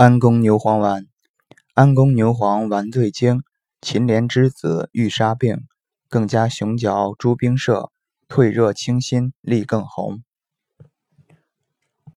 安宫牛黄丸，安宫牛黄丸最精，秦莲之子愈杀病，更加雄角诸兵舍，退热清心力更红。